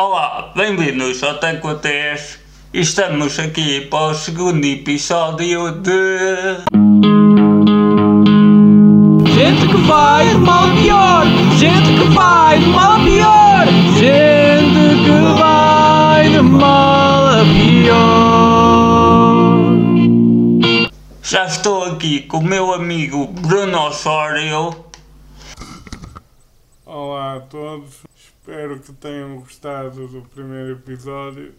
Olá, bem-vindos ao Teco 10. Estamos aqui para o segundo episódio de. Gente que vai de mal a pior, gente que vai de mal a pior, gente que vai de mal a pior. Já estou aqui com o meu amigo Bruno Osório. Olá a todos, espero que tenham gostado do primeiro episódio.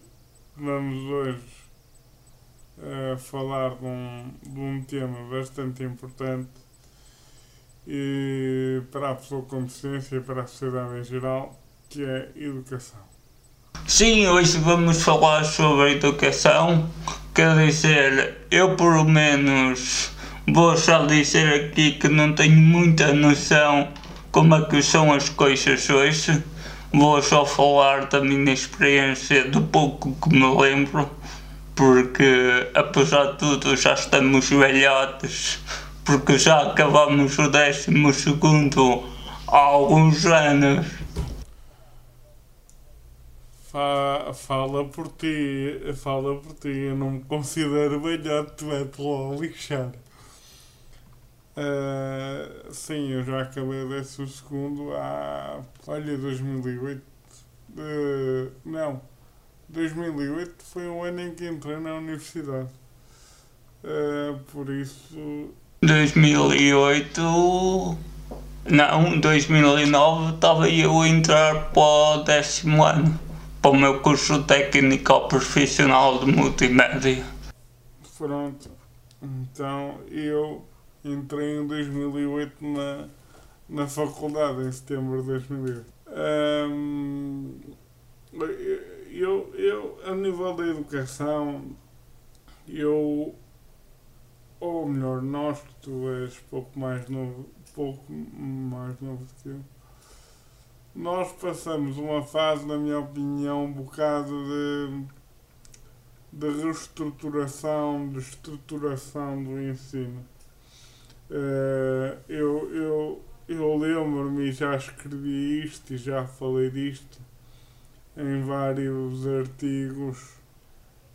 Vamos hoje eh, falar de um, de um tema bastante importante e para a pessoa com deficiência e para a sociedade em geral, que é educação. Sim, hoje vamos falar sobre educação. Quer dizer, eu pelo menos vou só dizer aqui que não tenho muita noção como é que são as coisas hoje. Vou só falar da minha experiência, do pouco que me lembro, porque apesar de tudo já estamos velhotes, porque já acabamos o décimo segundo há alguns anos. Fa- fala por ti, fala por ti, eu não me considero velhote, tu lá lixar. Ah, sim, eu já acabei o décimo segundo há, olha, 2008. Ah, não, 2008 foi o ano em que entrei na universidade. Ah, por isso, 2008 não, 2009 estava eu a entrar para o décimo ano para o meu curso técnico profissional de multimédia pronto. Então, eu entrei em 2008 na, na faculdade, em setembro de 2008. Ahm, eu, eu, a nível da educação, eu, ou melhor, nós, que tu és pouco mais novo, pouco mais novo do que eu, nós passamos uma fase, na minha opinião, um bocado de, de reestruturação, de estruturação do ensino. Eh, eu, eu, eu lembro-me e já escrevi isto e já falei disto em vários artigos.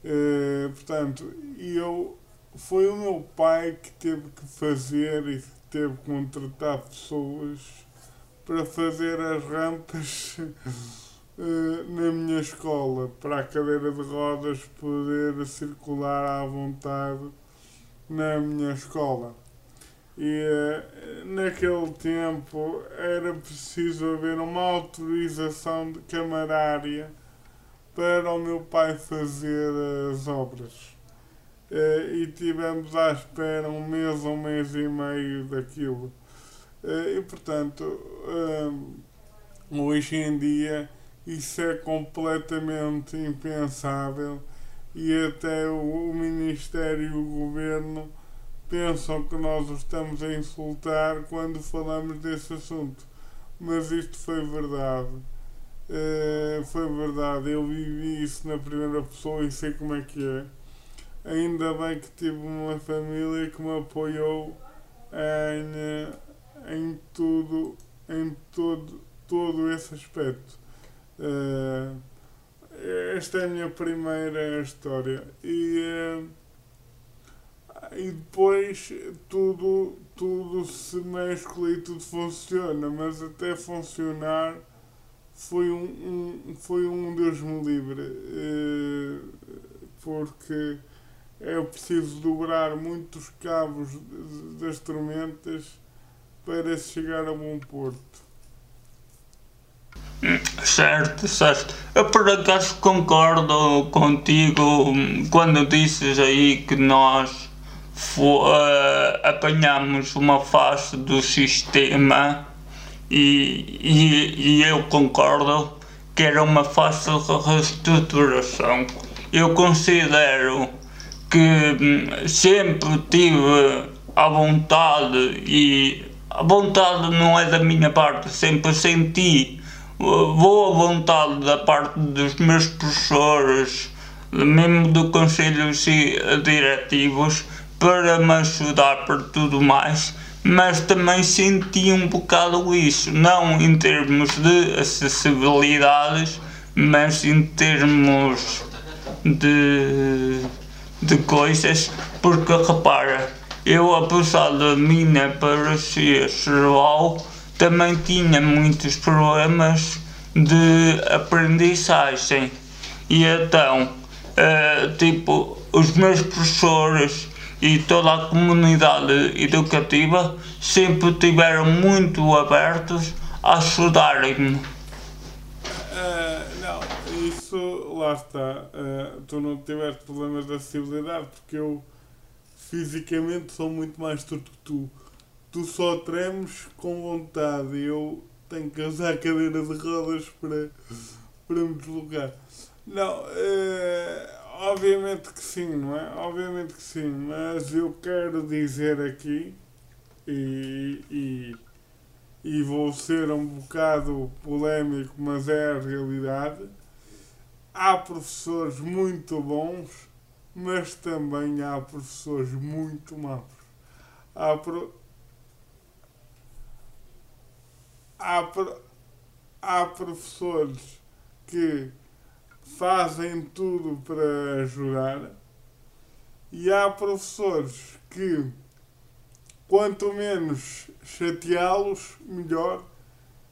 Eh, portanto, eu, foi o meu pai que teve que fazer e teve que contratar pessoas para fazer as rampas eh, na minha escola, para a cadeira de rodas poder circular à vontade na minha escola. E eh, naquele tempo era preciso haver uma autorização de camarária para o meu pai fazer as obras. Eh, e tivemos à espera um mês, um mês e meio daquilo. Eh, e portanto, hoje em dia isso é completamente impensável e até o Ministério e o Governo pensam que nós os estamos a insultar quando falamos desse assunto. Mas isto foi verdade. Eh, foi verdade. Eu vivi isso na primeira pessoa e sei como é que é. Ainda bem que tive uma família que me apoiou em, eh, em tudo, em todo, todo esse aspecto. Eh, esta é a minha primeira história. E, eh, e depois tudo, tudo se mescla e tudo funciona, mas até funcionar foi um, um, foi um Deus me livre, eh, porque é preciso dobrar muitos cabos das tormentas para chegar a bom porto. Certo, certo. Eu por acaso concordo contigo hum, quando dizes aí que nós eh, apanhamos uma fase do sistema e, e, e eu concordo que era uma fase de reestruturação. Eu considero que hum, sempre tive a vontade e a vontade não é da minha parte, sempre senti uh, boa vontade da parte dos meus professores, mesmo do conselho si- diretivos, para me ajudar para tudo mais, mas também senti um bocado isso, não em termos de acessibilidades, mas em termos de, de coisas, porque repara, eu apesar da minha parecer cerebral, também tinha muitos problemas de aprendizagem. E então, uh, tipo, os meus professores e toda a comunidade educativa sempre estiveram muito abertos a ajudarem-me. Uh, não, isso lá está. Uh, tu não tiveste problemas de acessibilidade porque eu fisicamente sou muito mais turco que tu. Tu só tremes com vontade. Eu tenho que usar cadeira de rodas para, para me deslocar. Não, uh, obviamente que sim, não é? Obviamente que sim, mas eu quero dizer aqui e, e, e vou ser um bocado polémico, mas é a realidade. Há professores muito bons, mas também há professores muito maus. Há, pro, há, pro, há professores que fazem tudo para ajudar. E há professores que quanto menos chateá-los, melhor,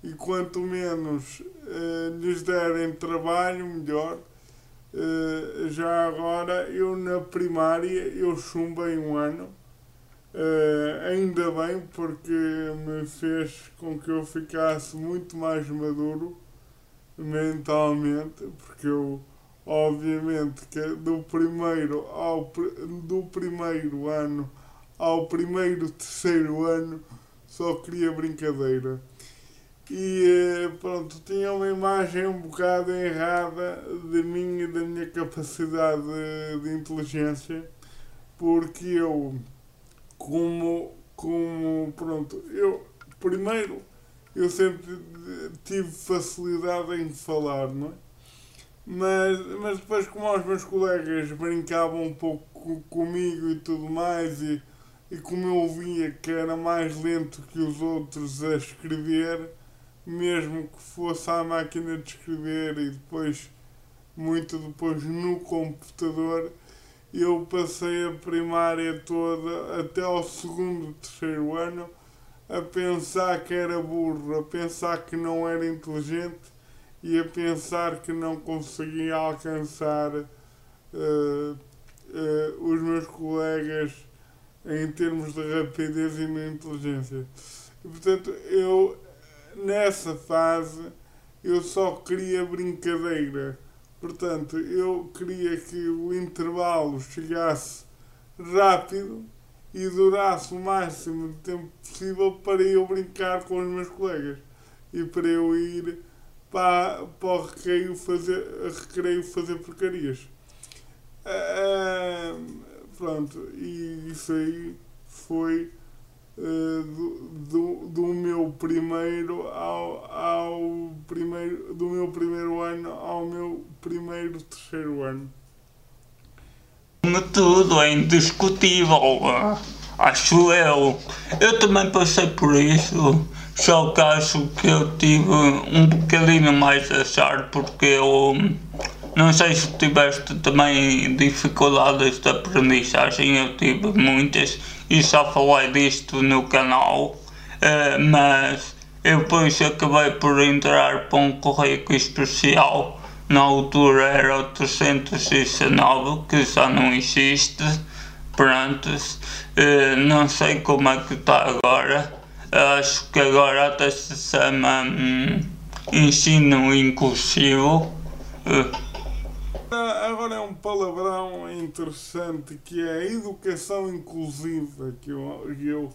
e quanto menos uh, lhes derem trabalho, melhor. Uh, já agora, eu na primária, eu chumbei um ano, uh, ainda bem, porque me fez com que eu ficasse muito mais maduro mentalmente, porque eu, obviamente, que do primeiro ao do primeiro ano ao primeiro, terceiro ano, só queria brincadeira. E eh, pronto, tinha uma imagem um bocado errada de mim e da minha capacidade de, inteligência, porque eu, como, como, pronto, eu, primeiro, eu sempre tive facilidade em falar, não é? Mas, mas depois, como os meus colegas brincavam um pouco comigo e tudo mais, e e como eu via que era mais lento que os outros a escrever, mesmo que fosse à máquina de escrever e depois, muito depois, no computador, eu passei a primária toda, até ao segundo, terceiro ano, a pensar que era burro, a pensar que não era inteligente e a pensar que não conseguia alcançar uh, uh, os meus colegas em termos de rapidez e de inteligência. E, portanto, eu, nessa fase, eu só queria brincadeira. Portanto, eu queria que o intervalo chegasse rápido e durasse o máximo de tempo possível para eu brincar com os meus colegas e para eu ir para, para o recreio fazer, recreio fazer porcarias. Uh, Pronto, e isso aí foi uh, do, do, do, meu primeiro ao, ao primeiro do meu primeiro ano ao meu primeiro terceiro ano. Tudo é indiscutível, acho eu. Eu também passei por isso, só que acho que eu tive um bocadinho mais a achar porque eu não sei se tiveste também dificuldades de aprendizagem, eu tive muitas e já falei disto no canal, eh, mas eu depois acabei por entrar para um correio especial, na altura era o 319, que já não existe, pronto, eh, não sei como é que está agora, acho que agora até se chama hum, ensino inclusivo. Eh, Agora é um palavrão interessante que é a educação inclusiva, que eu, eu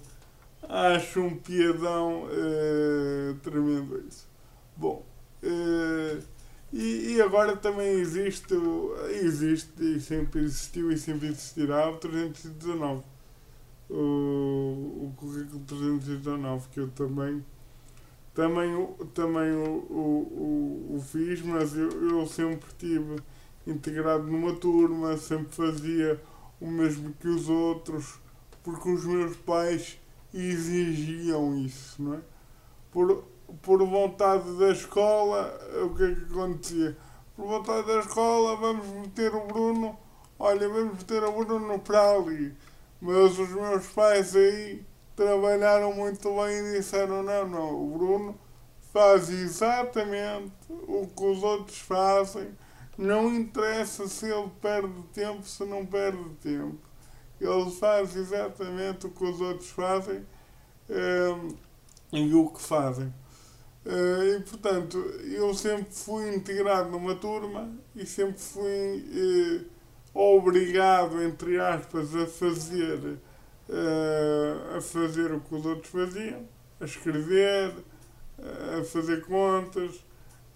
acho um piadão uh, tremendo isso. Bom, uh, e, e, agora também existe, existe e sempre existiu e sempre existirá o 319. O, o currículo 319 que eu também também, também o, o, o, o fiz, mas eu, eu sempre tive integrado numa turma, sempre fazia o mesmo que os outros, porque os meus pais exigiam isso, não é? Por, por vontade da escola, o que é que acontecia? por voltar da escola, vamos meter o Bruno, olha, vamos meter o Bruno para ali. Mas os meus pais aí trabalharam muito bem e disseram, não, não, o Bruno faz exatamente o que os outros fazem, não interessa se ele perde tempo, se não perde tempo. Ele faz exatamente o que os outros fazem um, e o que fazem. Uh, e portanto, eu sempre fui integrado numa turma e sempre fui uh, obrigado, entre aspas, a fazer, uh, a fazer o que os outros faziam, a escrever, a fazer contas,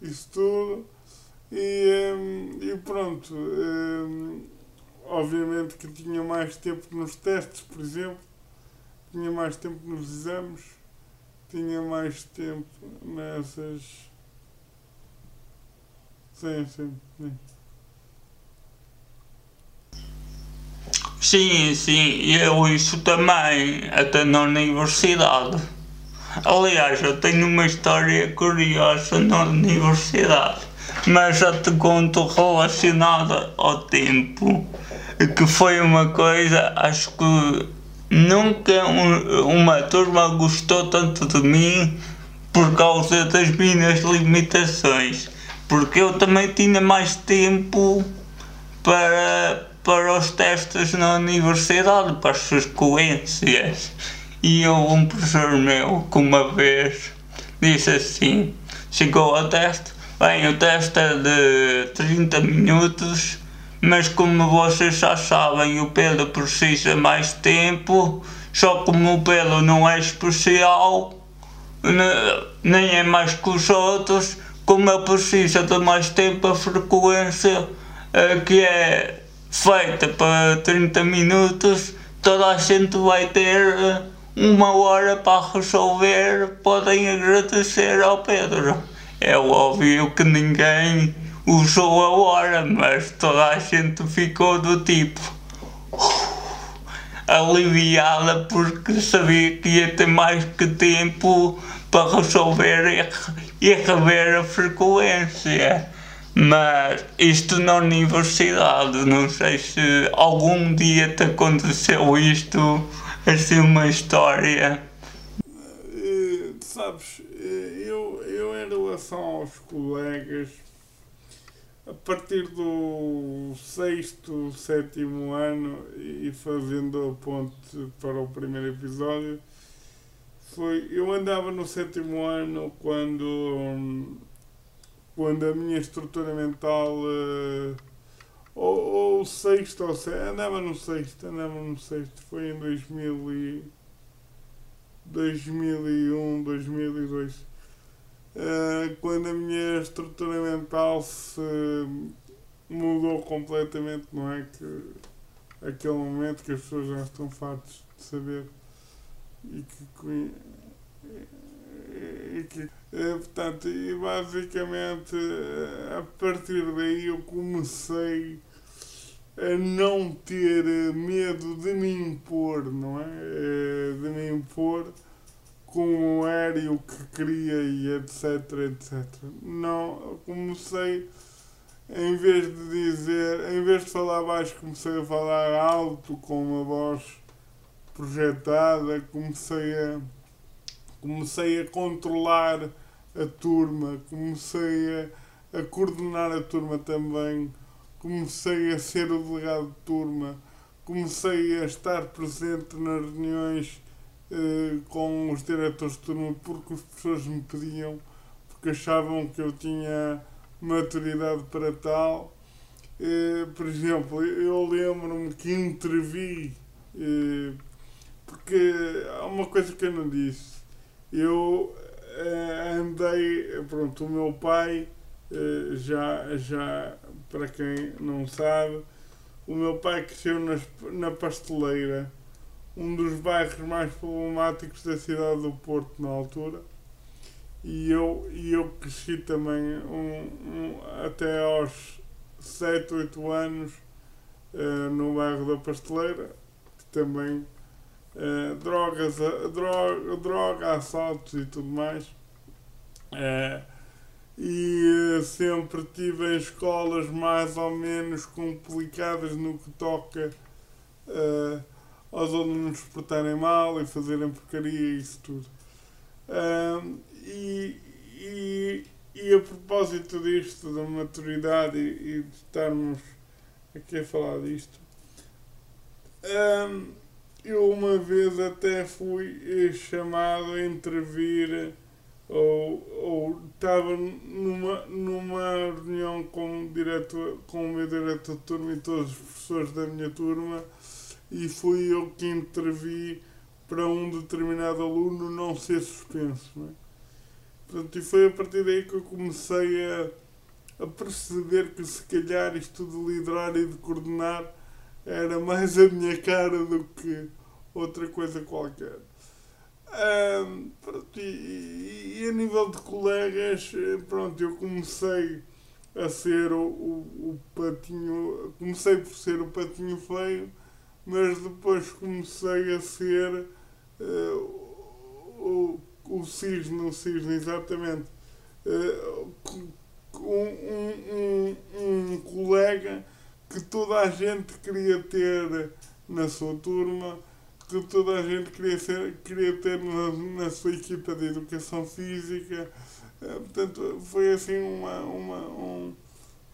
isso tudo. E, e pronto, obviamente que tinha mais tempo nos testes, por exemplo, tinha mais tempo nos exames, tinha mais tempo nessas. Sim, sim, sim. Sim, sim, eu isso também, até na universidade. Aliás, eu tenho uma história curiosa na universidade, mas já te conto relacionada ao tempo, que foi uma coisa, acho que nunca uma turma gostou tanto de mim por causa das minhas limitações, porque eu também tinha mais tempo para, para os testes na universidade, para as frequências. E eu, um professor meu, que uma vez disse assim: chegou ao teste, bem, o teste é de 30 minutos, mas como vocês já sabem, o Pedro precisa mais tempo, só como o Pedro não é especial, nem é mais que os outros, como ele precisa de mais tempo, a frequência eh, que é feita para 30 minutos, toda a gente vai ter eh, uma hora para resolver, podem agradecer ao Pedro. É óbvio que ninguém usou a hora, mas toda a gente ficou do tipo aliviada porque sabia que ia ter mais que tempo para resolver e, rever a frequência. Mas isto na universidade, não sei se algum dia te aconteceu isto assim uma história. Uh, sabes, eu, eu em relação aos colegas, a partir do sexto, sétimo ano e fazendo a ponte para o primeiro episódio, foi, eu andava no sétimo ano quando, quando a minha estrutura mental uh, ou, ou sexto ou sexto, andava no sexto, andava no sexto, foi em 2000 e, 2001, 2002, uh, quando a minha estrutura mental se mudou completamente, não é? Que aquele momento que as pessoas já estão fartas de saber e que, e que eh, portanto, e basicamente eh, a partir daí eu comecei a não ter medo de me impor, não é? Eh, de me impor e o que queria e etc, etc. Não, comecei, em vez de dizer, em vez de falar baixo, comecei a falar alto com uma voz projetada, comecei a comecei a controlar a turma, comecei a, a coordenar a turma também, comecei a ser o delegado de turma, comecei a estar presente nas reuniões eh, com os diretores de turma porque as pessoas me pediam, porque achavam que eu tinha maturidade para tal. Eh, por exemplo, eu lembro-me que intervi, eh, porque há uma coisa que eu não disse. Eu andei, pronto, o meu pai, já, já, para quem não sabe, o meu pai cresceu na Pasteleira, um dos bairros mais problemáticos da cidade do Porto na altura. E eu, e eu cresci também um, um, até aos 7, 8 anos uh, no bairro da Pasteleira, que também Uh, drogas, droga, droga, assaltos e tudo mais. Uh, e eh, sempre tive em escolas mais ou menos complicadas no que toca eh, aos alunos se portarem mal e fazerem porcaria e isso tudo. Ahm, e, e, e a propósito disto, da maturidade e, e de estarmos aqui a falar disto, ahm, eu uma vez até fui eh, chamado a intervir ou, ou estava numa, numa reunião com diretor, com o meu diretor de turma e todos os professores da minha turma e fui eu que intervi para um determinado aluno não ser suspenso. Não é? Portanto, e foi a partir daí que eu comecei a, a perceber que se calhar isto de liderar e de coordenar era mais a minha cara do que outra coisa qualquer. Ahm, pronto, e, e a nível de colegas, pronto, eu comecei a ser o, o, o patinho, comecei por ser o patinho feio, mas depois comecei a ser eh, o, o cisne, o cisne, exatamente. Eh, um, um, um, colega que toda a gente queria ter na sua turma, que toda a gente queria, ser, queria ter na, na sua equipa de educação física. Eh, Portanto, foi assim uma, uma, um,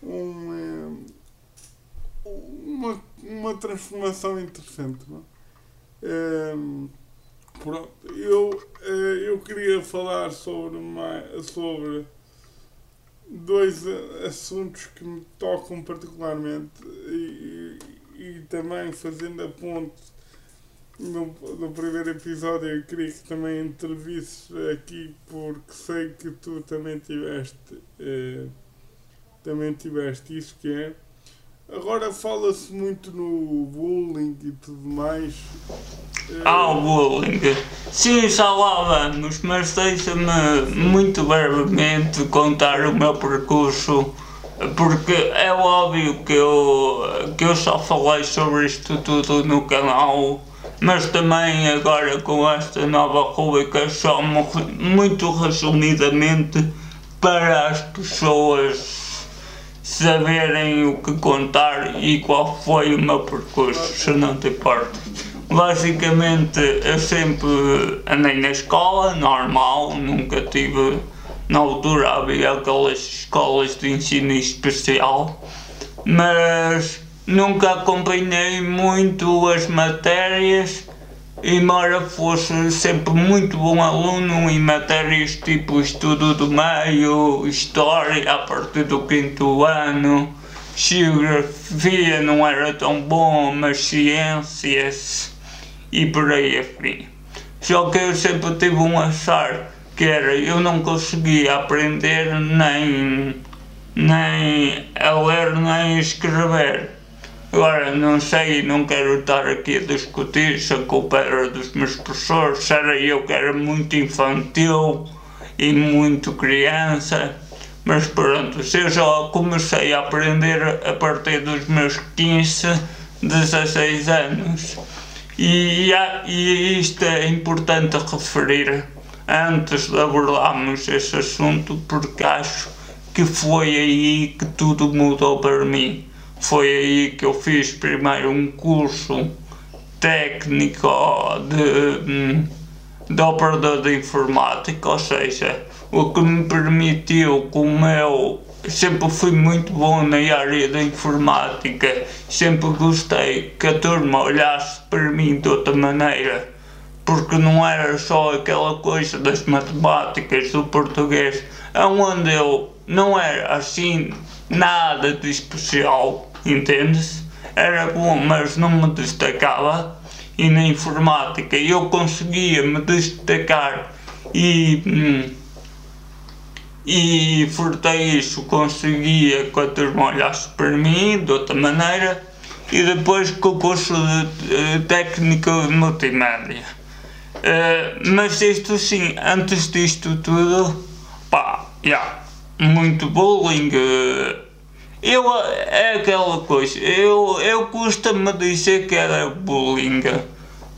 um, uma, uma transformação interessante. É? Ehm, pronto, eu, eh, eu queria falar sobre, mais, sobre dois eh, assuntos que me tocam particularmente e, e, e também fazendo a ponte no, no primeiro episódio eu queria que também intervisses aqui porque sei que tu também tiveste eh, também tiveste isso que é agora fala-se muito no bullying e tudo mais Ah, o bullying. Sim, já lá vamos, mas deixa-me muito brevemente contar o meu percurso, porque é óbvio que eu, que eu só falei sobre isto tudo no canal, mas também agora com esta nova rubrica só mu- muito resumidamente para as pessoas saberem o que contar e qual foi o meu percurso, se não te importa. Basicamente, eu sempre andei na escola, normal, nunca tive. Na altura havia aquelas escolas de ensino especial, mas nunca acompanhei muito as matérias, embora fosse sempre muito bom aluno em matérias tipo estudo do meio, história a partir do quinto ano, geografia não era tão bom, mas ciências e por aí afim. Só que eu sempre tive um achar que era eu não conseguia aprender nem, nem a ler nem a escrever. Agora não sei, não quero estar aqui a discutir se a culpa era dos meus professores, se era eu que era muito infantil e muito criança. Mas pronto, eu já comecei a aprender a partir dos meus 15, 16 anos. E, e isto é importante referir antes de abordarmos esse assunto, porque acho que foi aí que tudo mudou para mim. Foi aí que eu fiz primeiro um curso técnico de, hum, de operador de informática, ou seja, o que me permitiu, como eu sempre fui muito bom na área da informática, sempre gostei que a turma olhasse para mim de outra maneira, porque não era só aquela coisa das matemáticas, do português, onde eu não era assim nada de especial, entende-se? Era bom, mas não me destacava e na informática eu conseguia me destacar e, hum, e furtei isso, conseguia que turma olhasse para mim de outra maneira e depois com o curso de técnico de multimédia. Eh, mas isto sim, antes disto tudo, pá, já, muito bullying. eh, eu, é aquela coisa, eu, eu custa-me dizer que era bullying,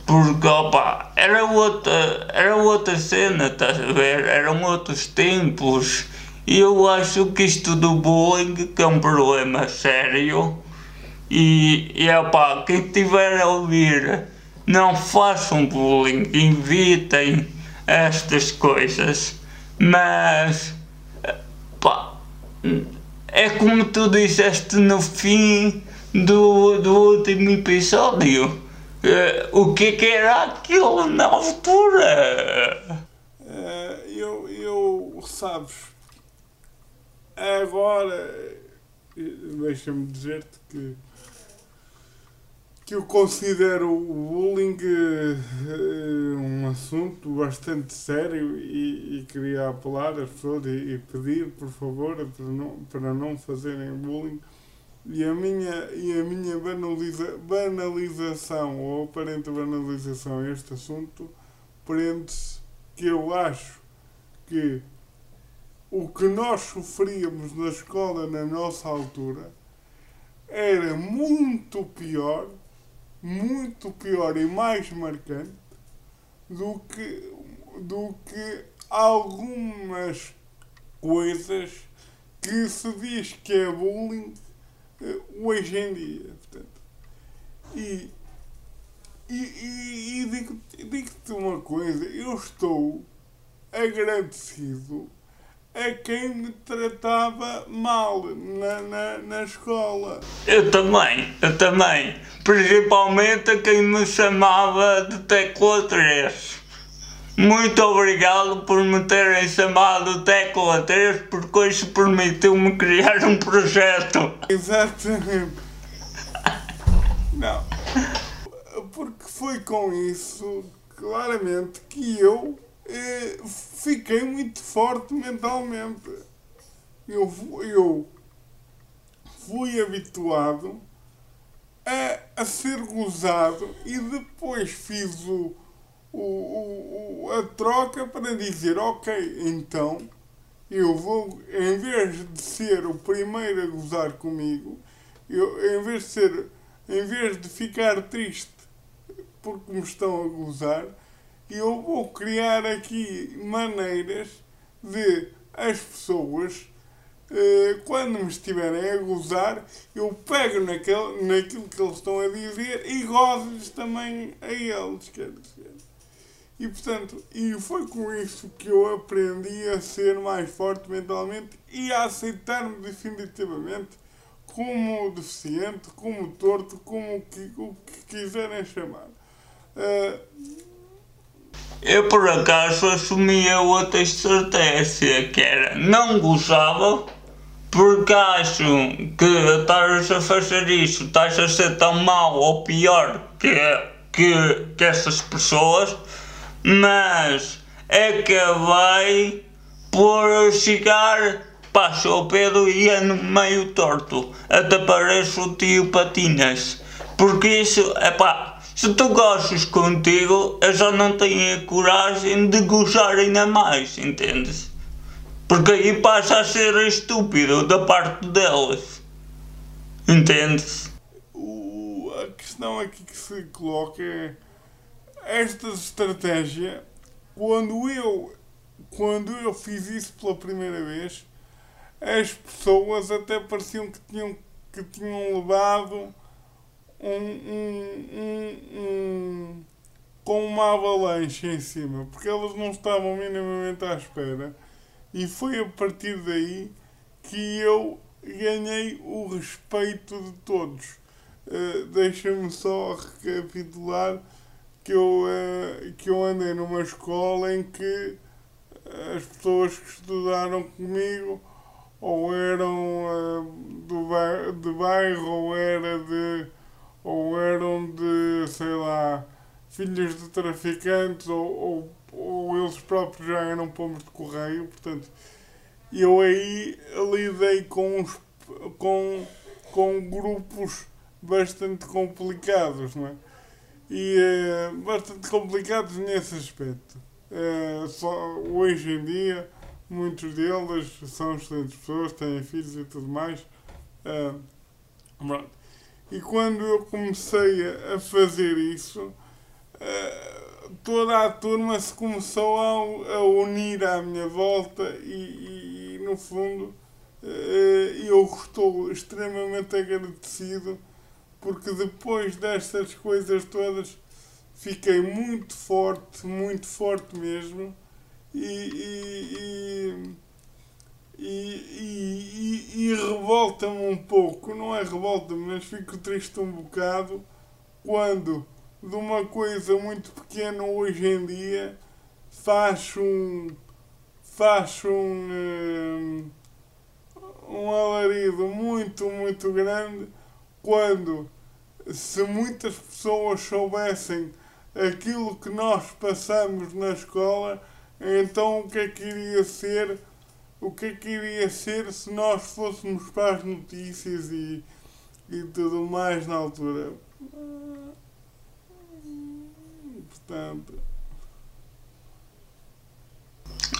porque opa, era outra, era outra cena, estás a ver? Eram outros tempos eu acho que isto do bullying que é um problema sério e, e opá, quem estiver a ouvir não façam bullying, evitem estas coisas, mas pá, é como tu disseste no fim do, do último episódio. Eh, o que, que era aquilo na altura? Eh, eu, eu, sabes, agora, deixa-me dizer-te que, que eu considero o bullying uh, um assunto bastante sério e, e, queria apelar às pessoas e, e, pedir, por favor, para não, para não fazerem bullying. E a minha, e a minha banaliza, banalização ou aparente banalização a este assunto prende-se que eu acho que o que nós sofríamos na escola na nossa altura era muito pior, muito pior e mais marcante do que, do que algumas coisas que se diz que é bullying eh, hoje em dia. Portanto, e e, e, e digo-te digo uma coisa, eu estou agradecido a quem me tratava mal na, na, na escola. Eu também, eu também. Principalmente a quem me chamava de tecla 3. Muito obrigado por me terem chamado Tecla 3, porque isso permitiu-me criar um projeto. Exatamente. Não porque foi com isso, claramente, que eu fiquei muito forte mentalmente. Eu, eu fui habituado a, a ser gozado e depois fiz o, o, o, a troca para dizer, ok, então eu vou, em vez de ser o primeiro a gozar comigo, eu, em vez de ser, em vez de ficar triste porque me estão a gozar eu vou criar aqui maneiras de as pessoas, eh, quando me estiverem a gozar, eu pego naquele, naquilo que eles estão a dizer e gozo-lhes também a eles, quer dizer. E portanto, e foi com isso que eu aprendi a ser mais forte mentalmente e a aceitar-me definitivamente como deficiente, como torto, como o que, o que quiserem chamar. Eu por acaso assumia outra estratégia que era não gostava porque acho que estás a fazer isso, estás a ser tão mau ou pior que, que, que essas pessoas, mas é vai por chegar, passa o Pedro e é no meio torto, até parece o tio Patinas, porque isso, é pá, se tu gostas contigo, eu já não tenho a coragem de gozar ainda mais, entendes? Porque aí passa a ser estúpido da parte delas. Entendes? O, a questão aqui que se coloca é esta estratégia, quando eu, quando eu fiz isso pela primeira vez, as pessoas até pareciam que tinham, que tinham levado um, um, um, com uma avalanche em cima, porque elas não estavam minimamente à espera. E foi a partir daí que eu ganhei o respeito de todos. Uh, Deixa-me só recapitular que eu, uh, que eu andei numa escola em que as pessoas que estudaram comigo ou eram uh, do de bairro ou era de ou eram de, sei lá, filhos de traficantes ou, ou, ou eles próprios já eram pombos de correio, portanto, eu aí lidei com, os, com, com grupos bastante complicados, não é? E é, bastante complicados nesse aspecto. É, só, hoje em dia, muitos deles são excelentes pessoas, têm filhos e tudo mais. É, pronto. E quando eu comecei a fazer isso, eh, toda a turma se começou a, unir à minha volta e, e no fundo, eh, eu estou extremamente agradecido porque depois destas coisas todas fiquei muito forte, muito forte mesmo e, e, e, e, e, e revolta-me um pouco, não é revolta-me, mas fico triste um bocado quando de uma coisa muito pequena hoje em dia faz um faz um eh, um alarido muito muito grande quando se muitas pessoas soubessem aquilo que nós passamos na escola então o que é que iria ser o que é que iria ser se nós fôssemos para as notícias e, e tudo mais na altura portanto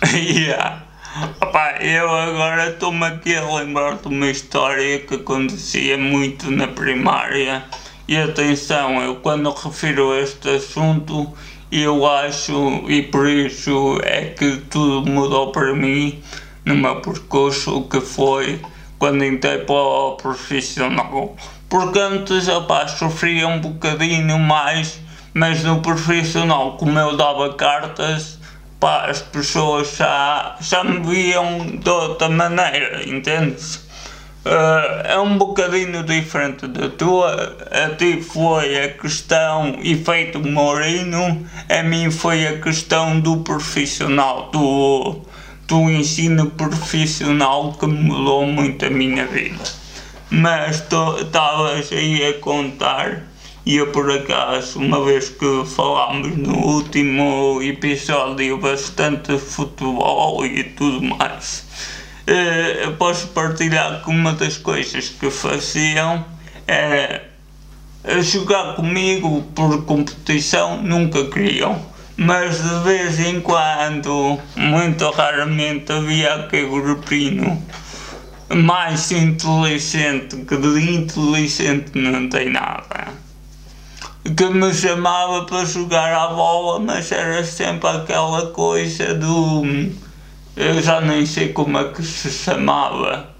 yeah. Opa, eu agora estou-me aqui a lembrar de uma história que acontecia muito na primária. E atenção, eu quando refiro a este assunto, eu acho, e por isso é que tudo mudou para mim no meu percurso, que foi quando entrei para o profissional. Porque antes, opa, sofria um bocadinho mais, mas no profissional, como eu dava cartas, pá, as pessoas já, já me viam de outra maneira, entendes? Uh, é um bocadinho diferente da tua. A ti foi a questão efeito Mourinho, a mim foi a questão do profissional, do, do ensino profissional que mudou muito a minha vida. Mas estavas aí a contar e eu por acaso, uma vez que falámos no último episódio bastante futebol e tudo mais, eh, posso partilhar que uma das coisas que faziam era jogar comigo por competição, nunca queriam. Mas de vez em quando, muito raramente, havia aquele grupinho mais inteligente que de inteligente não tem nada que me chamava para jogar a bola, mas era sempre aquela coisa do. Eu já nem sei como é que se chamava.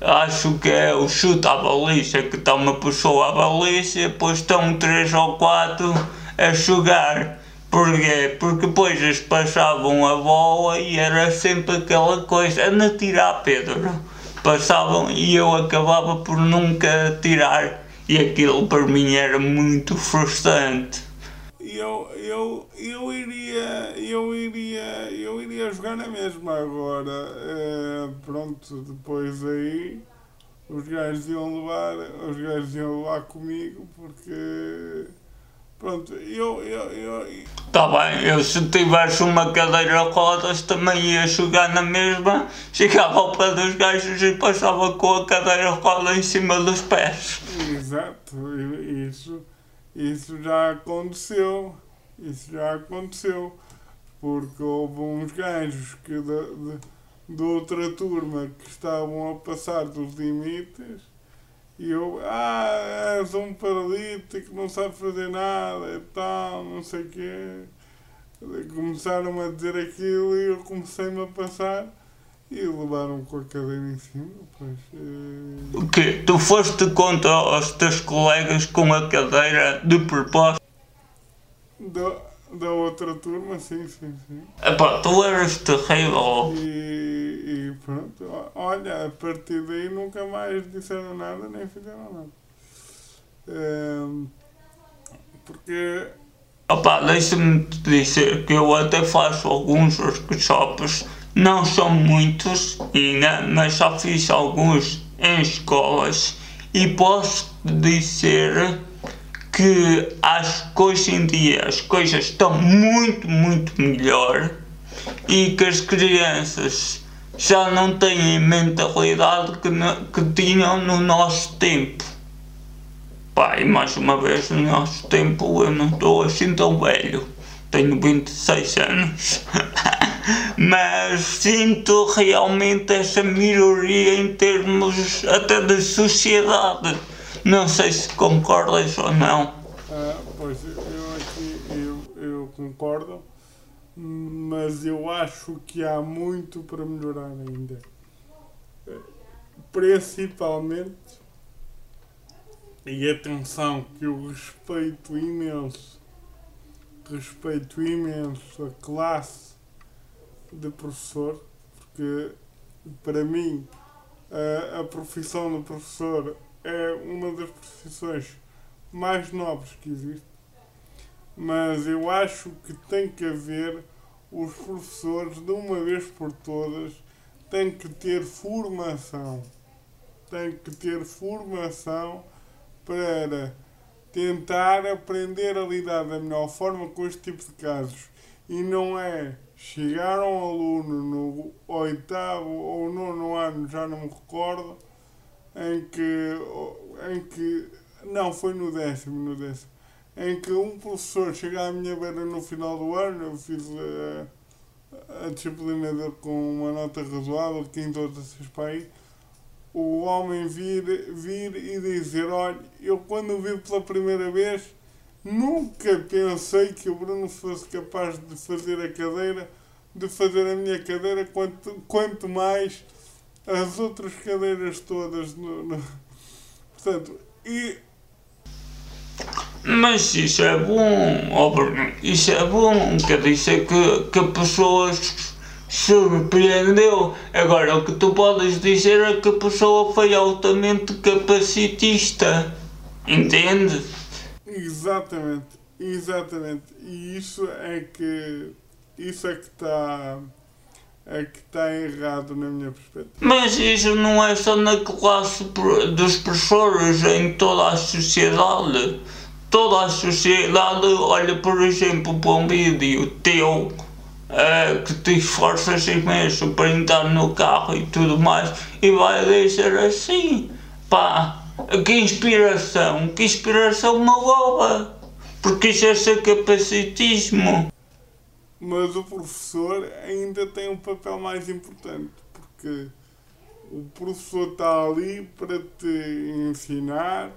Acho que é o chute à baliza, que está uma pessoa à baliza, depois estão três ou quatro a jogar. Porquê? Porque depois eles passavam a bola e era sempre aquela coisa, anda tirar Pedro. Passavam e eu acabava por nunca tirar e aquilo para mim era muito frustrante. Eu, eu, eu iria eu iria eu iria jogar na mesma agora é, pronto depois aí os gajos iam levar os gajos iam levar comigo porque Pronto, eu. eu, eu... Tá bem, eu se tivesse uma cadeira de rodas também ia jogar na mesma, chegava ao pé dos gajos e passava com a cadeira de rodas em cima dos pés. Exato, isso, isso já aconteceu. Isso já aconteceu. Porque houve uns gajos que de, de, de outra turma que estavam a passar dos limites e eu, ah, és um paralítico, não sabe fazer nada e tal, não sei o quê. Começaram a dizer aquilo e eu comecei-me a passar e levaram com a cadeira em cima. Pois, é... O quê? Tu foste contra os teus colegas com a cadeira de propósito? Do da outra turma, sim, sim, sim. Epá, tu eras terrível. E, e pronto, olha, a partir daí nunca mais disseram nada nem fizeram nada. Um, porque. Opa, deixa-me te dizer que eu até faço alguns workshops, não são muitos ainda, mas já fiz alguns em escolas e posso dizer que acho que hoje em dia as coisas estão muito, muito melhor e que as crianças já não têm a mentalidade que, que tinham no nosso tempo. Pai, mais uma vez, no nosso tempo eu não estou assim tão velho, tenho 26 anos. Mas sinto realmente essa melhoria em termos até de sociedade não sei se concordas ou não. Ah, pois eu aqui eu, eu concordo, mas eu acho que há muito para melhorar ainda. principalmente, e atenção que eu respeito imenso, respeito imenso a classe de professor, porque para mim a, a profissão do professor é uma das profissões mais nobres que existe, mas eu acho que tem que haver os professores, de uma vez por todas, têm que ter formação. Têm que ter formação para tentar aprender a lidar da melhor forma com este tipo de casos. E não é chegar a um aluno no oitavo ou nono ano, já não me recordo, em que, em que não, foi no décimo, no décimo, em que um professor chega à minha beira no final do ano, eu fiz a, a disciplina dele com uma nota razoável, quinto ou sexto para aí, o homem vir, vir e dizer, olha, eu quando vi pela primeira vez, nunca pensei que o Bruno fosse capaz de fazer a cadeira, de fazer a minha cadeira, quanto, quanto mais as outras cadeiras todas. No, no... Portanto, e mas isso é bom, oh Bruno, isso é bom, quer dizer que, que a pessoa surpreendeu. Agora, o que tu podes dizer é que a pessoa foi altamente capacitista, entende? Exatamente, exatamente. E isso é que, isso é que está é que está errado na minha perspectiva. Mas isso não é só na classe dos professores, é em toda a sociedade. Toda a sociedade olha, por exemplo, para um vídeo teu uh, que te esforças imenso para entrar no carro e tudo mais e vai dizer assim, pá, que inspiração, que inspiração magoa, porque isso é capacitismo. Mas o professor ainda tem um papel mais importante, porque o professor está ali para te ensinar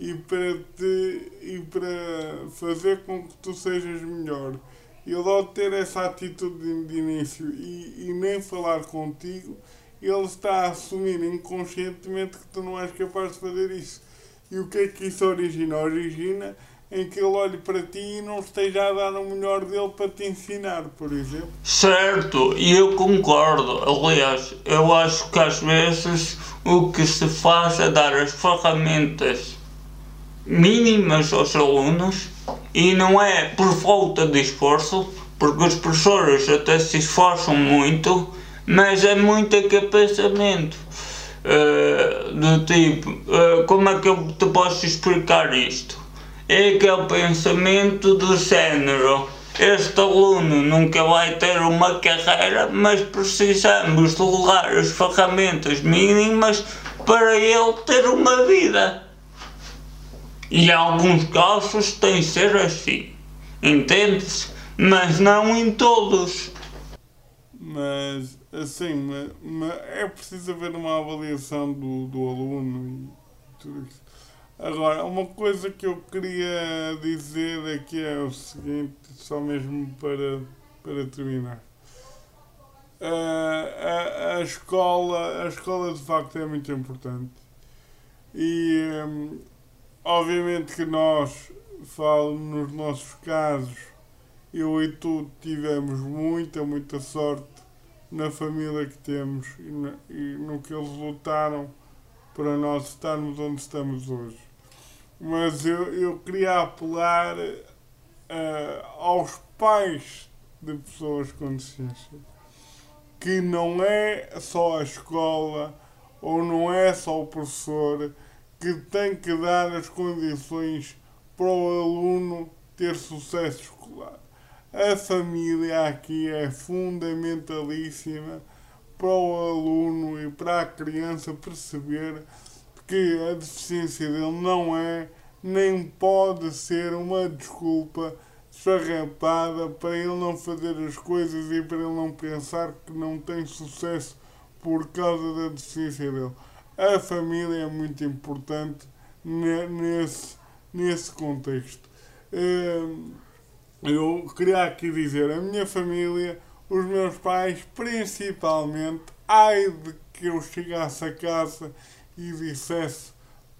e para, te, e para fazer com que tu sejas melhor. Ele ao ter essa atitude de início e, e nem falar contigo, ele está a assumir inconscientemente que tu não és capaz de fazer isso. E o que é que isso origina? Origina em que ele olhe para ti e não esteja a dar o melhor dele para te ensinar, por exemplo. Certo, e eu concordo. Aliás, eu acho que às vezes o que se faz é dar as ferramentas mínimas aos alunos e não é por falta de esforço, porque os professores até se esforçam muito, mas é muito acapaçamento. Uh, do tipo, uh, como é que eu te posso explicar isto? É aquele pensamento do género. Este aluno nunca vai ter uma carreira, mas precisamos de levar as ferramentas mínimas para ele ter uma vida. E alguns casos tem de ser assim, entende-se? Mas não em todos. Mas, assim, mas, mas é preciso haver uma avaliação do, do aluno e tudo isso. Agora, uma coisa que eu queria dizer aqui é o seguinte, só mesmo para, para terminar. A, a, a, escola, a escola de facto é muito importante. E hum, obviamente que nós, falo nos nossos casos, eu e tu tivemos muita, muita sorte na família que temos e, na, e no que eles lutaram para nós estarmos onde estamos hoje. Mas eu, eu queria apelar uh, aos pais de pessoas com deficiência que não é só a escola ou não é só o professor que tem que dar as condições para o aluno ter sucesso escolar. A família aqui é fundamentalíssima para o aluno e para a criança perceber que a deficiência dele não é nem pode ser uma desculpa esfarrapada para ele não fazer as coisas e para ele não pensar que não tem sucesso por causa da deficiência dele. A família é muito importante nesse, nesse contexto. Hum, eu queria aqui dizer, a minha família, os meus pais, principalmente, ai de que eu chegasse a casa e dissesse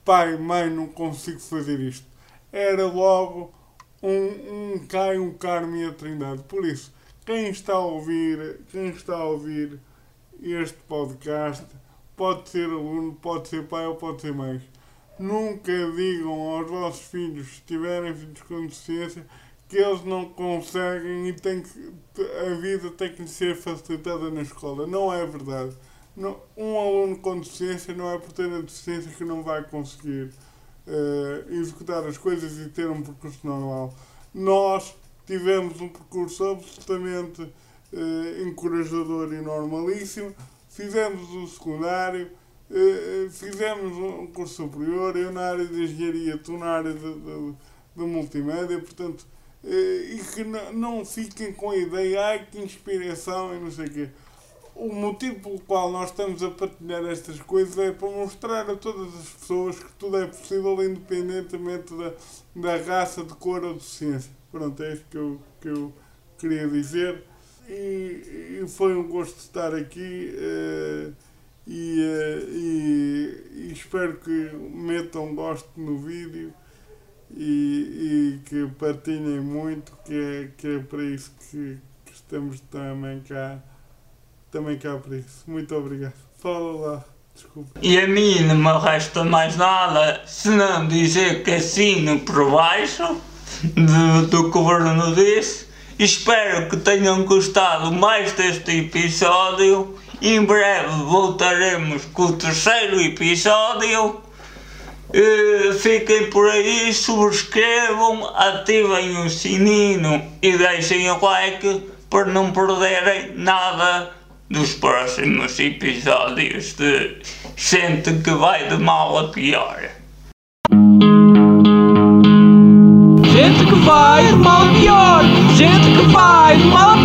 pai, mãe, não consigo fazer isto. Era logo um, um cai um Carmo e a Trindade. Por isso, quem está a ouvir, quem está a ouvir este podcast, pode ser aluno, pode ser pai ou pode ser mãe. Nunca digam aos vossos filhos, se tiverem filhos com deficiência, que eles não conseguem e tem que, a vida tem que ser facilitada na escola. Não é verdade. Não, um aluno com deficiência não é por ter a deficiência que não vai conseguir uh, executar as coisas e ter um percurso normal. Nós tivemos um percurso absolutamente uh, encorajador e normalíssimo, fizemos o secundário, uh, fizemos um curso superior, eu na área de engenharia, tu na área de, de, de multimédia, portanto, e que não fiquem com a ideia, ai que inspiração e não sei o quê o motivo pelo qual nós estamos a partilhar estas coisas é para mostrar a todas as pessoas que tudo é possível independentemente da, da raça, de cor ou de ciência. Pronto, é isso que eu, que eu queria dizer. E, e foi um gosto estar aqui uh, e, uh, e, e, espero que metam gosto no vídeo e, e que partilhem muito, que é, que é para isso que, que estamos também cá também cá para isso. Muito obrigado. Fala lá. Desculpa. E a mim não me resta mais nada senão dizer que assino por baixo do, do que o disse. Espero que tenham gostado mais deste episódio. Em breve voltaremos com o terceiro episódio. Uh, fiquem por aí, subscrevam, ativem o sininho e deixem o like para não perderem nada dos próximos episódios de gente que vai de mal a pior. Gente que vai de mal a pior, gente que vai de mal a